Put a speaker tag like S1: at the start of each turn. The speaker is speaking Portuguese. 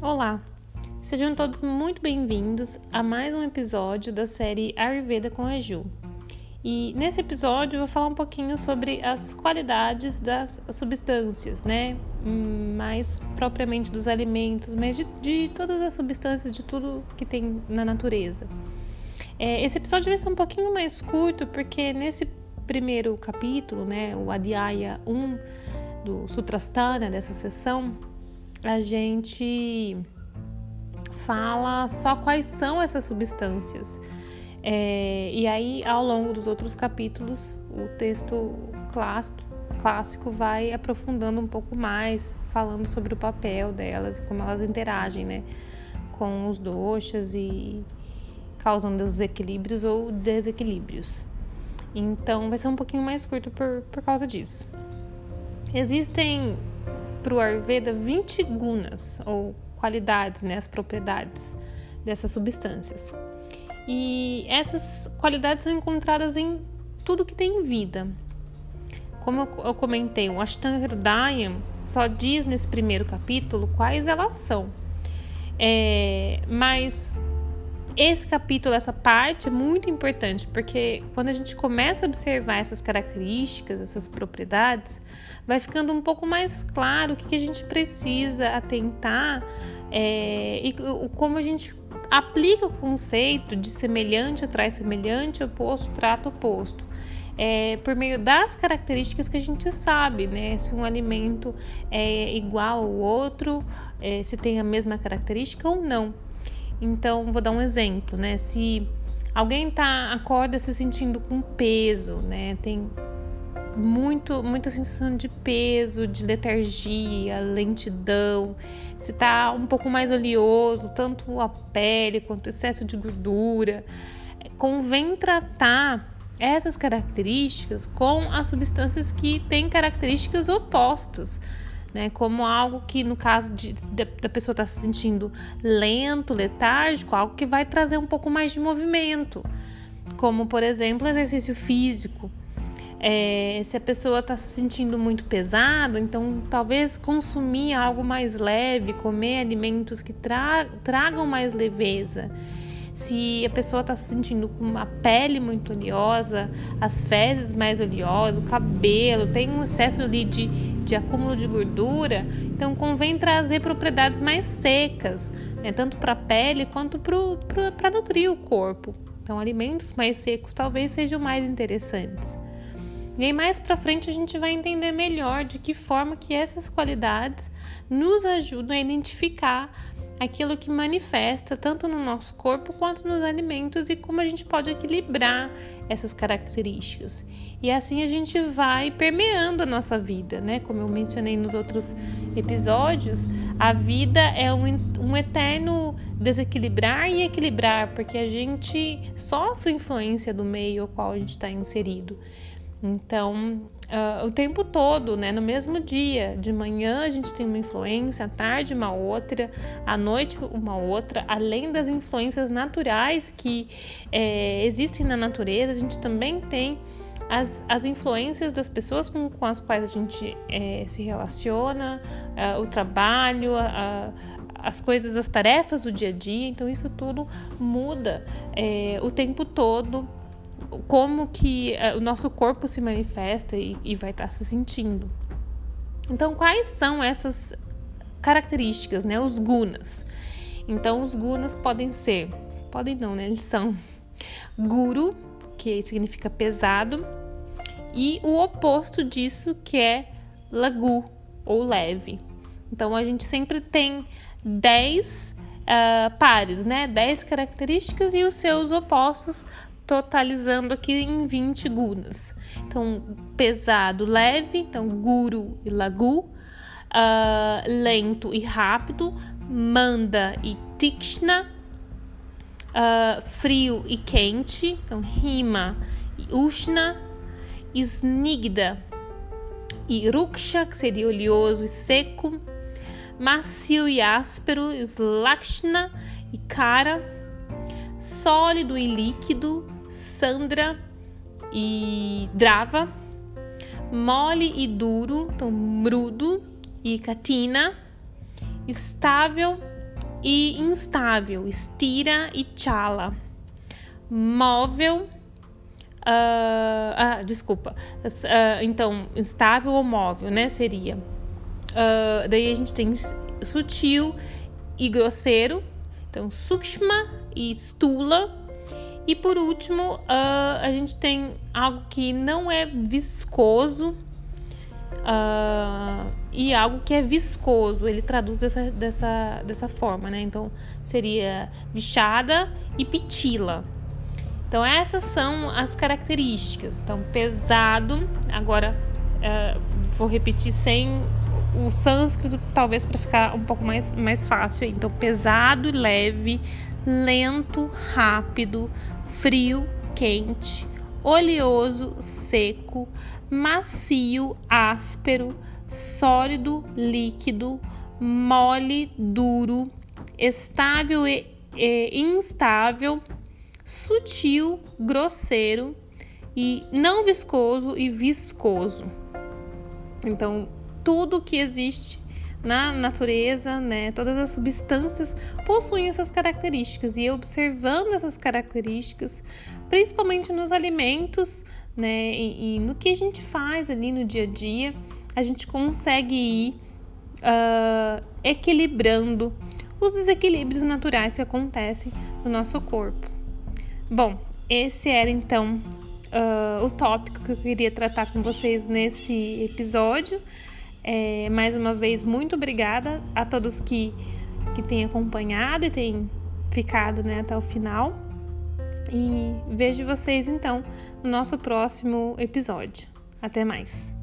S1: Olá, sejam todos muito bem-vindos a mais um episódio da série Ayurveda com a Ju. E nesse episódio eu vou falar um pouquinho sobre as qualidades das substâncias, né? Mais propriamente dos alimentos, mas de, de todas as substâncias, de tudo que tem na natureza. É, esse episódio vai ser um pouquinho mais curto, porque nesse primeiro capítulo, né, o Adhyaya 1 do Sutrasthana, dessa sessão, a gente fala só quais são essas substâncias. É, e aí, ao longo dos outros capítulos, o texto clássico, clássico vai aprofundando um pouco mais, falando sobre o papel delas e como elas interagem né, com os doxas e causando desequilíbrios ou desequilíbrios. Então, vai ser um pouquinho mais curto por, por causa disso. Existem para o Ayurveda 20 gunas, ou qualidades, né, as propriedades dessas substâncias. E essas qualidades são encontradas em tudo que tem vida. Como eu comentei, o Ashtanga Hridayam só diz nesse primeiro capítulo quais elas são. É, mas esse capítulo, essa parte é muito importante, porque quando a gente começa a observar essas características, essas propriedades, vai ficando um pouco mais claro o que, a gente precisa atentar é, e como a gente aplica o conceito de semelhante atrai semelhante, oposto trata oposto. É, por meio das características que a gente sabe, né? Se um alimento é igual ao outro, é, se tem a mesma característica ou não. Então, vou dar um exemplo, né? Se alguém tá acorda se sentindo com peso, né? Tem muito muita sensação de peso, de letargia, lentidão, se tá um pouco mais oleoso, tanto a pele quanto excesso de gordura, convém tratar essas características com as substâncias que têm características opostas né? Como algo que, no caso de, de da pessoa estar tá se sentindo lento, letárgico, algo que vai trazer um pouco mais de movimento, como por exemplo exercício físico. É, se a pessoa está se sentindo muito pesado, então talvez consumir algo mais leve, comer alimentos que tra tragam mais leveza se a pessoa está se sentindo com uma pele muito oleosa, as fezes mais oleosas, o cabelo, tem um excesso ali de, de acúmulo de gordura, então convém trazer propriedades mais secas, né, tanto para a pele quanto para nutrir o corpo. Então, alimentos mais secos talvez sejam mais interessantes. E aí mais para frente a gente vai entender melhor de que forma que essas qualidades nos ajudam a identificar aquilo que manifesta tanto no nosso corpo quanto nos alimentos e como a gente pode equilibrar essas características. E assim a gente vai permeando a nossa vida, né? Como eu mencionei nos outros episódios, a vida é um, um eterno desequilibrar e equilibrar, porque a gente sofre influência do meio ao qual a gente está inserido. Então, uh, o tempo todo, né? No mesmo dia, de manhã a gente tem uma influência, à tarde uma outra, à noite uma outra, além das influências naturais que é, existem na natureza, a gente também tem as, as influências das pessoas com, com as quais a gente é, se relaciona, uh, o trabalho, uh, as coisas, as tarefas do dia a dia, então isso tudo muda é, o tempo todo como que uh, o nosso corpo se manifesta e, e vai estar tá se sentindo. Então, quais são essas características, né? Os gunas. Então, os gunas podem ser, podem não, né? Eles são guru, que significa pesado, e o oposto disso, que é lagu, ou leve. Então, a gente sempre tem 10 uh, ah, pares, né? 10 características e os seus opostos totalizando aqui em 20 gunas. Então, pesado, leve, então guru e lagu, uh, lento e rápido, manda e tikshna, uh, frio e quente, então rima e ushna, snigda e ruksha, que seria oleoso e seco, macio e áspero, slakshna e cara, sólido e líquido, Sandra e Drava, mole e duro, então Mrudo e Katina, estável e instável, stira e chala. Móvel, uh, ah, desculpa, uh, então, instável ou móvel, né, seria. Uh, daí a gente tem sutil e grosseiro, então, sukshma e stula. E por último, a gente tem algo que não é viscoso, Uh, e algo que é viscoso, ele traduz dessa, dessa, dessa forma, né? Então seria bichada e pitila. Então essas são as características. Então pesado, agora uh, vou repetir sem o sânscrito, talvez para ficar um pouco mais, mais fácil. Então pesado, leve, lento, rápido, frio, quente, oleoso, seco, macio, áspero, sólido, líquido, mole, duro, estável e, e instável, sutil, grosseiro e não viscoso e viscoso. Então, tudo que existe na natureza, né, todas as substâncias possuem essas características e observando essas características, principalmente nos alimentos, né? E, e, no que a gente faz ali no dia a dia, a gente consegue ir uh, equilibrando os desequilíbrios naturais que acontecem no nosso corpo. Bom, esse era então uh, o tópico que eu queria tratar com vocês nesse episódio. É, mais uma vez, muito obrigada a todos que, que têm acompanhado e têm ficado né, até o final. E vejo vocês então no nosso próximo episódio. Até mais!